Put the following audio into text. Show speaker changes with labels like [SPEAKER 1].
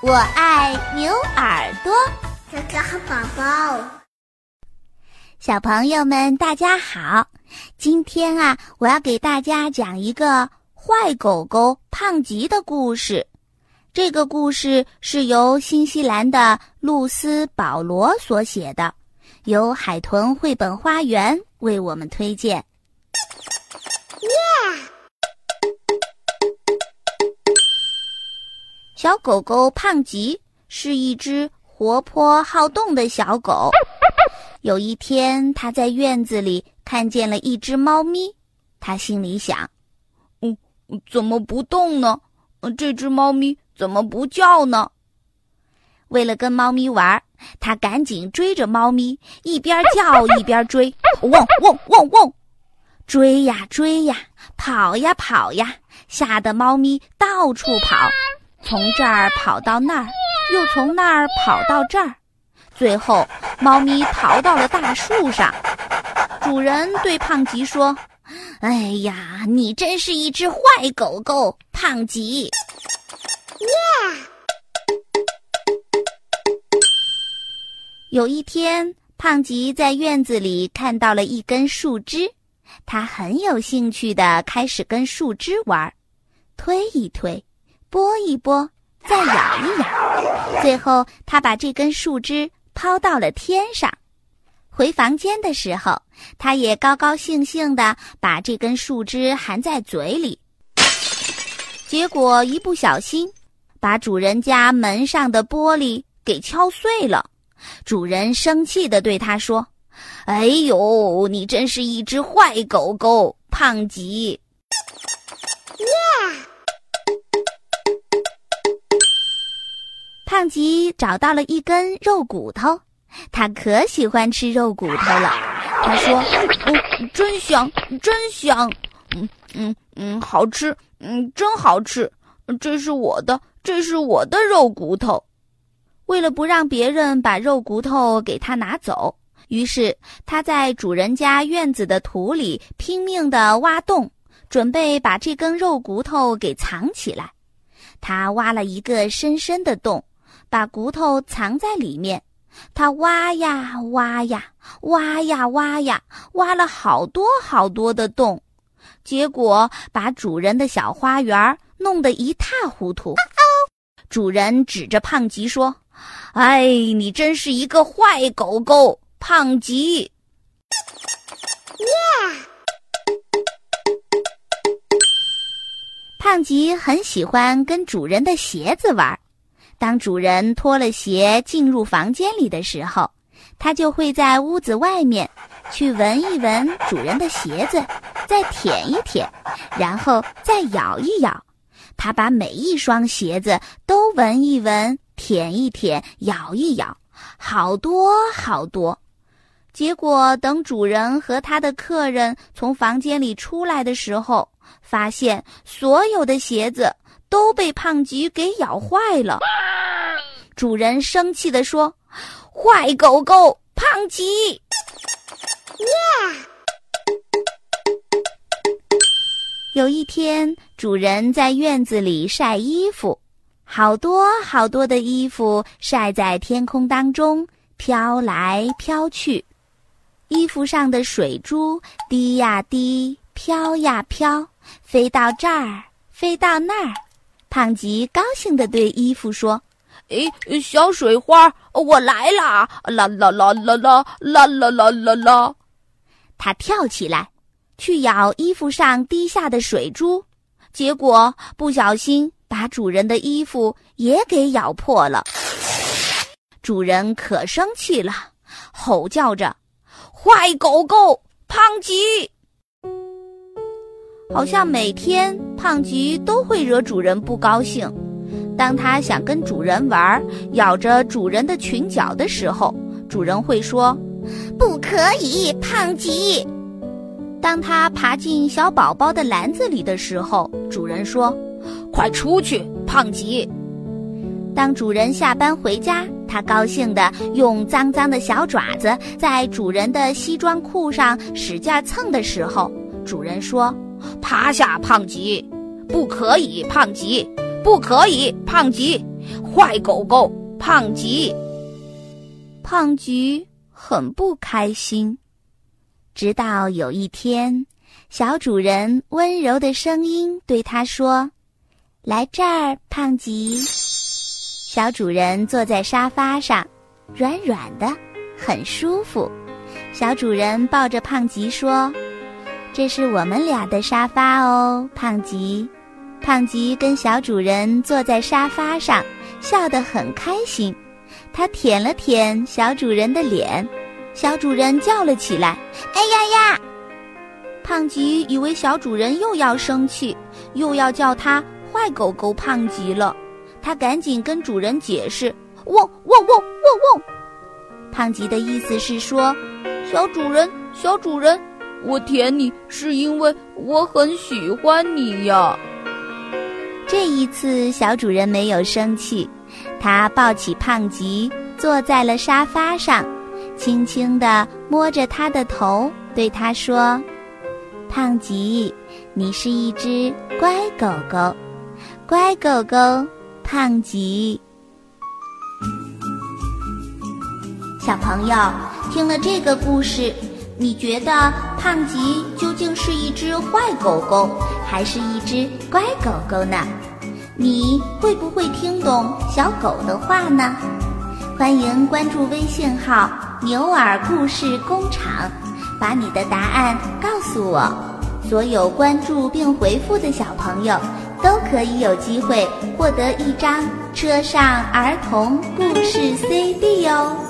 [SPEAKER 1] 我爱牛耳朵，
[SPEAKER 2] 哥哥和宝宝。
[SPEAKER 1] 小朋友们，大家好！今天啊，我要给大家讲一个坏狗狗胖吉的故事。这个故事是由新西兰的露丝·保罗所写的，由海豚绘本花园为我们推荐。小狗狗胖吉是一只活泼好动的小狗。有一天，它在院子里看见了一只猫咪，它心里想：“嗯，怎么不动呢？这只猫咪怎么不叫呢？”为了跟猫咪玩，它赶紧追着猫咪，一边叫一边追，汪汪汪汪，追呀追呀，跑呀跑呀，吓得猫咪到处跑。从这儿跑到那儿，又从那儿跑到这儿，最后猫咪逃到了大树上。主人对胖吉说：“哎呀，你真是一只坏狗狗，胖吉！”
[SPEAKER 2] 耶！
[SPEAKER 1] 有一天，胖吉在院子里看到了一根树枝，他很有兴趣的开始跟树枝玩，推一推。拨一拨，再咬一咬，最后他把这根树枝抛到了天上。回房间的时候，他也高高兴兴地把这根树枝含在嘴里。结果一不小心，把主人家门上的玻璃给敲碎了。主人生气地对他说：“哎呦，你真是一只坏狗狗，胖吉！”胖吉找到了一根肉骨头，他可喜欢吃肉骨头了。他说：“嗯，真香，真香，嗯嗯嗯，好吃，嗯，真好吃。这是我的，这是我的肉骨头。”为了不让别人把肉骨头给他拿走，于是他在主人家院子的土里拼命地挖洞，准备把这根肉骨头给藏起来。他挖了一个深深的洞。把骨头藏在里面，他挖呀挖呀，挖呀挖呀，挖了好多好多的洞，结果把主人的小花园弄得一塌糊涂。主人指着胖吉说：“哎，你真是一个坏狗狗，胖吉！”
[SPEAKER 2] 耶！
[SPEAKER 1] 胖吉很喜欢跟主人的鞋子玩。当主人脱了鞋进入房间里的时候，它就会在屋子外面去闻一闻主人的鞋子，再舔一舔，然后再咬一咬。它把每一双鞋子都闻一闻、舔一舔、咬一咬，好多好多。结果等主人和他的客人从房间里出来的时候，发现所有的鞋子。都被胖吉给咬坏了。主人生气地说：“坏狗狗，胖吉！”
[SPEAKER 2] 耶！
[SPEAKER 1] 有一天，主人在院子里晒衣服，好多好多的衣服晒在天空当中，飘来飘去。衣服上的水珠滴呀滴，飘呀飘，飞到这儿，飞到那儿。胖吉高兴地对衣服说：“
[SPEAKER 3] 诶，小水花，我来啦！啦啦啦啦啦啦啦啦啦啦！”
[SPEAKER 1] 他跳起来，去咬衣服上滴下的水珠，结果不小心把主人的衣服也给咬破了。主人可生气了，吼叫着：“坏狗狗，胖吉！”好像每天胖吉都会惹主人不高兴。当他想跟主人玩，咬着主人的裙角的时候，主人会说：“不可以，胖吉。”当他爬进小宝宝的篮子里的时候，主人说：“
[SPEAKER 3] 快出去，胖吉。”
[SPEAKER 1] 当主人下班回家，他高兴地用脏脏的小爪子在主人的西装裤上使劲蹭的时候，主人说。
[SPEAKER 3] 趴下，胖吉！不可以，胖吉！不可以，胖吉！坏狗狗胖吉。
[SPEAKER 1] 胖吉很不开心。直到有一天，小主人温柔的声音对他说：“来这儿，胖吉。”小主人坐在沙发上，软软的，很舒服。小主人抱着胖吉说：“这是我们俩的沙发哦，胖吉。”胖吉跟小主人坐在沙发上，笑得很开心。他舔了舔小主人的脸。小主人叫了起来：“哎呀呀！”胖吉以为小主人又要生气，又要叫他坏狗狗胖吉了。他赶紧跟主人解释：“汪汪汪汪汪！”胖吉的意思是说：“
[SPEAKER 3] 小主人，小主人，我舔你是因为我很喜欢你呀。”
[SPEAKER 1] 这一次，小主人没有生气，他抱起胖吉，坐在了沙发上。轻轻地摸着它的头，对它说：“胖吉，你是一只乖狗狗，乖狗狗，胖吉。”小朋友听了这个故事，你觉得胖吉究竟是一只坏狗狗，还是一只乖狗狗呢？你会不会听懂小狗的话呢？欢迎关注微信号“牛耳故事工厂”，把你的答案告诉我。所有关注并回复的小朋友，都可以有机会获得一张车上儿童故事 CD 哦。